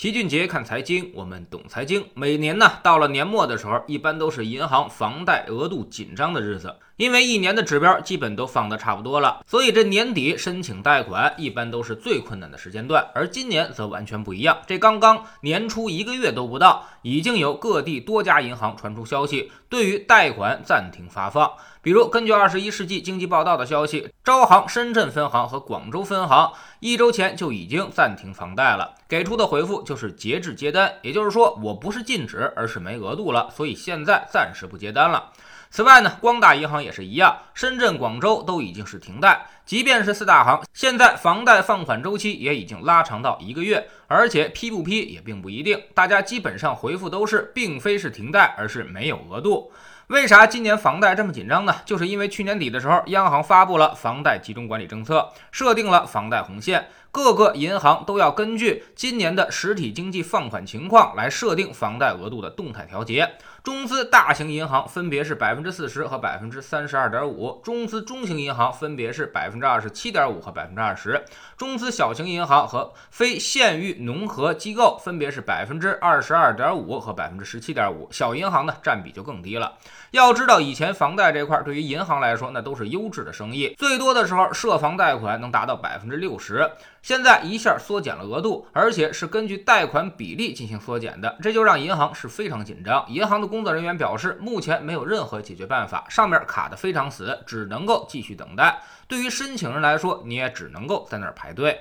齐俊杰看财经，我们懂财经。每年呢，到了年末的时候，一般都是银行房贷额度紧张的日子，因为一年的指标基本都放得差不多了，所以这年底申请贷款一般都是最困难的时间段。而今年则完全不一样，这刚刚年初一个月都不到，已经有各地多家银行传出消息，对于贷款暂停发放。比如，根据《二十一世纪经济报道》的消息，招行深圳分行和广州分行一周前就已经暂停房贷了，给出的回复就是节制接单，也就是说，我不是禁止，而是没额度了，所以现在暂时不接单了。此外呢，光大银行也是一样，深圳、广州都已经是停贷，即便是四大行，现在房贷放款周期也已经拉长到一个月，而且批不批也并不一定，大家基本上回复都是，并非是停贷，而是没有额度。为啥今年房贷这么紧张呢？就是因为去年底的时候，央行发布了房贷集中管理政策，设定了房贷红线，各个银行都要根据今年的实体经济放款情况来设定房贷额度的动态调节。中资大型银行分别是百分之四十和百分之三十二点五，中资中型银行分别是百分之二十七点五和百分之二十，中资小型银行和非县域农合机构分别是百分之二十二点五和百分之十七点五，小银行呢占比就更低了。要知道，以前房贷这块对于银行来说，那都是优质的生意，最多的时候涉房贷款能达到百分之六十。现在一下缩减了额度，而且是根据贷款比例进行缩减的，这就让银行是非常紧张。银行的工作人员表示，目前没有任何解决办法，上面卡的非常死，只能够继续等待。对于申请人来说，你也只能够在那儿排队。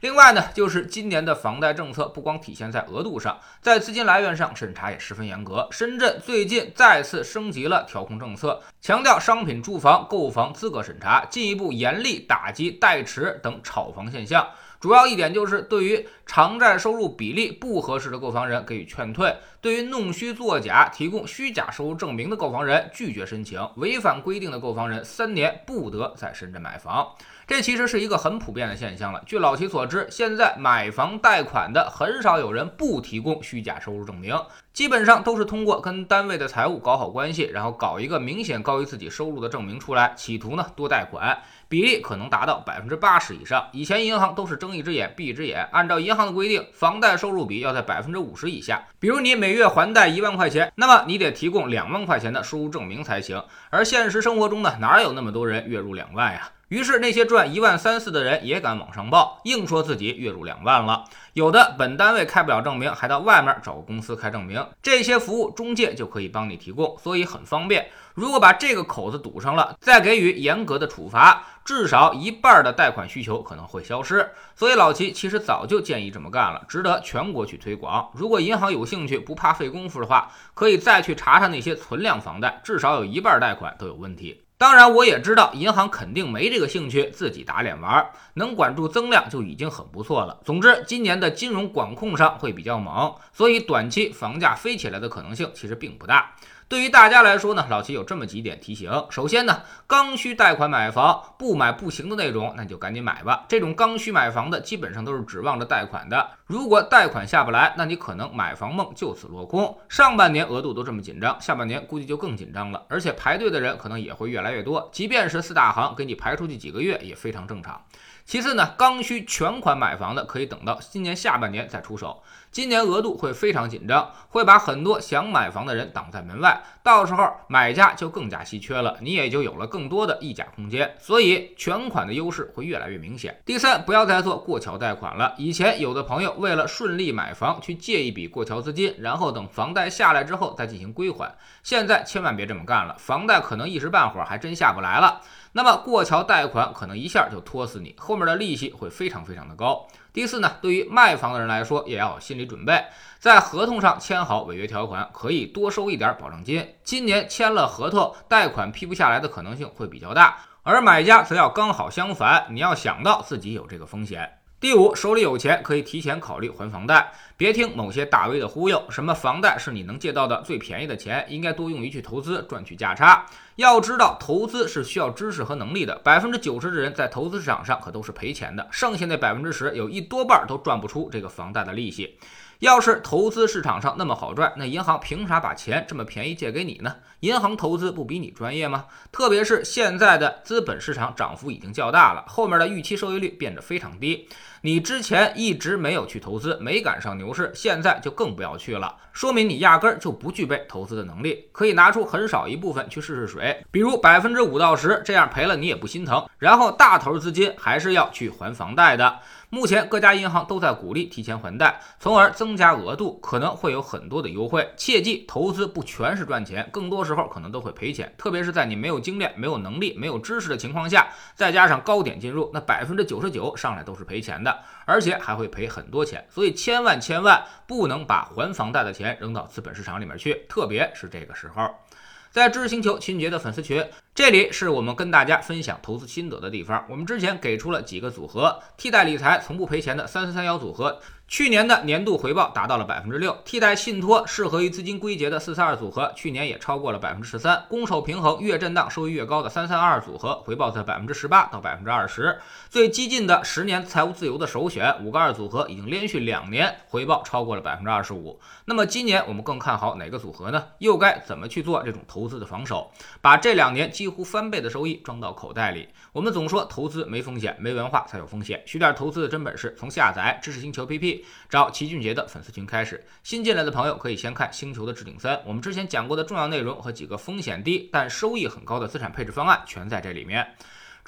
另外呢，就是今年的房贷政策不光体现在额度上，在资金来源上审查也十分严格。深圳最近再次升级了调控政策，强调商品住房购房资格审查，进一步严厉打击代持等炒房现象。主要一点就是对于偿债收入比例不合适的购房人给予劝退，对于弄虚作假、提供虚假收入证明的购房人拒绝申请，违反规定的购房人三年不得在深圳买房。这其实是一个很普遍的现象了。据老齐所知，现在买房贷款的很少有人不提供虚假收入证明，基本上都是通过跟单位的财务搞好关系，然后搞一个明显高于自己收入的证明出来，企图呢多贷款，比例可能达到百分之八十以上。以前银行都是睁一只眼闭一只眼，按照银行的规定，房贷收入比要在百分之五十以下。比如你每月还贷一万块钱，那么你得提供两万块钱的收入证明才行。而现实生活中呢，哪有那么多人月入两万呀？于是，那些赚一万三四的人也敢往上报，硬说自己月入两万了。有的本单位开不了证明，还到外面找个公司开证明。这些服务中介就可以帮你提供，所以很方便。如果把这个口子堵上了，再给予严格的处罚，至少一半的贷款需求可能会消失。所以老齐其实早就建议这么干了，值得全国去推广。如果银行有兴趣，不怕费功夫的话，可以再去查查那些存量房贷，至少有一半贷款都有问题。当然，我也知道银行肯定没这个兴趣，自己打脸玩，能管住增量就已经很不错了。总之，今年的金融管控上会比较猛，所以短期房价飞起来的可能性其实并不大。对于大家来说呢，老齐有这么几点提醒。首先呢，刚需贷款买房不买不行的那种，那就赶紧买吧。这种刚需买房的，基本上都是指望着贷款的。如果贷款下不来，那你可能买房梦就此落空。上半年额度都这么紧张，下半年估计就更紧张了，而且排队的人可能也会越来越多。即便是四大行给你排出去几个月，也非常正常。其次呢，刚需全款买房的可以等到今年下半年再出手。今年额度会非常紧张，会把很多想买房的人挡在门外，到时候买家就更加稀缺了，你也就有了更多的溢价空间。所以全款的优势会越来越明显。第三，不要再做过桥贷款了。以前有的朋友为了顺利买房，去借一笔过桥资金，然后等房贷下来之后再进行归还。现在千万别这么干了，房贷可能一时半会儿还真下不来了。那么过桥贷款可能一下就拖死你，后面的利息会非常非常的高。第四呢，对于卖房的人来说，也要有心理准备，在合同上签好违约条款，可以多收一点保证金。今年签了合同，贷款批不下来的可能性会比较大，而买家则要刚好相反，你要想到自己有这个风险。第五，手里有钱可以提前考虑还房贷，别听某些大 V 的忽悠，什么房贷是你能借到的最便宜的钱，应该多用于去投资赚取价差。要知道，投资是需要知识和能力的。百分之九十的人在投资市场上可都是赔钱的，剩下那百分之十，有一多半都赚不出这个房贷的利息。要是投资市场上那么好赚，那银行凭啥把钱这么便宜借给你呢？银行投资不比你专业吗？特别是现在的资本市场涨幅已经较大了，后面的预期收益率变得非常低。你之前一直没有去投资，没赶上牛市，现在就更不要去了，说明你压根儿就不具备投资的能力。可以拿出很少一部分去试试水，比如百分之五到十，这样赔了你也不心疼。然后大头资金还是要去还房贷的。目前各家银行都在鼓励提前还贷，从而增加额度，可能会有很多的优惠。切记，投资不全是赚钱，更多时候可能都会赔钱。特别是在你没有经验、没有能力、没有知识的情况下，再加上高点进入，那百分之九十九上来都是赔钱的，而且还会赔很多钱。所以千万千万不能把还房贷的钱扔到资本市场里面去，特别是这个时候。在知识星球秦杰的粉丝群，这里是我们跟大家分享投资心得的地方。我们之前给出了几个组合，替代理财从不赔钱的三三三幺组合。去年的年度回报达到了百分之六，替代信托适合于资金归结的四三二组合，去年也超过了百分之十三。攻守平衡越震荡收益越高的三三二二组合，回报在百分之十八到百分之二十。最激进的十年财务自由的首选五个二组合，已经连续两年回报超过了百分之二十五。那么今年我们更看好哪个组合呢？又该怎么去做这种投资的防守，把这两年几乎翻倍的收益装到口袋里？我们总说投资没风险，没文化才有风险。学点投资的真本事，从下载知识星球 APP。找齐俊杰的粉丝群开始，新进来的朋友可以先看《星球的置顶三》，我们之前讲过的重要内容和几个风险低但收益很高的资产配置方案全在这里面。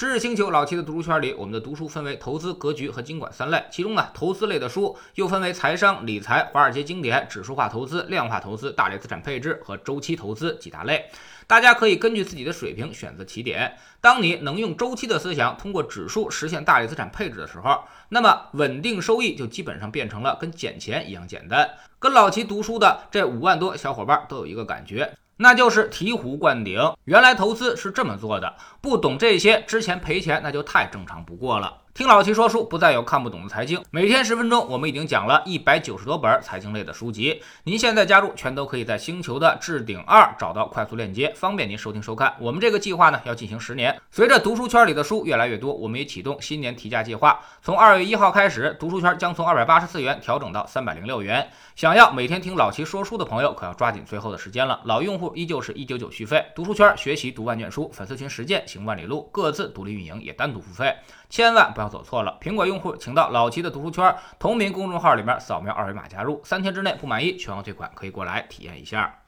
知识星球老齐的读书圈里，我们的读书分为投资、格局和经管三类，其中呢，投资类的书又分为财商、理财、华尔街经典、指数化投资、量化投资、大类资产配置和周期投资几大类。大家可以根据自己的水平选择起点。当你能用周期的思想通过指数实现大类资产配置的时候，那么稳定收益就基本上变成了跟捡钱一样简单。跟老齐读书的这五万多小伙伴都有一个感觉。那就是醍醐灌顶，原来投资是这么做的。不懂这些，之前赔钱那就太正常不过了。听老齐说书，不再有看不懂的财经。每天十分钟，我们已经讲了一百九十多本财经类的书籍。您现在加入，全都可以在星球的置顶二找到快速链接，方便您收听收看。我们这个计划呢，要进行十年。随着读书圈里的书越来越多，我们也启动新年提价计划。从二月一号开始，读书圈将从二百八十四元调整到三百零六元。想要每天听老齐说书的朋友，可要抓紧最后的时间了。老用户依旧是一九九续费。读书圈学习读万卷书，粉丝群实践行万里路，各自独立运营也单独付费。千万不要走错了！苹果用户请到老齐的读书圈同名公众号里面扫描二维码加入，三天之内不满意全额退款，可以过来体验一下。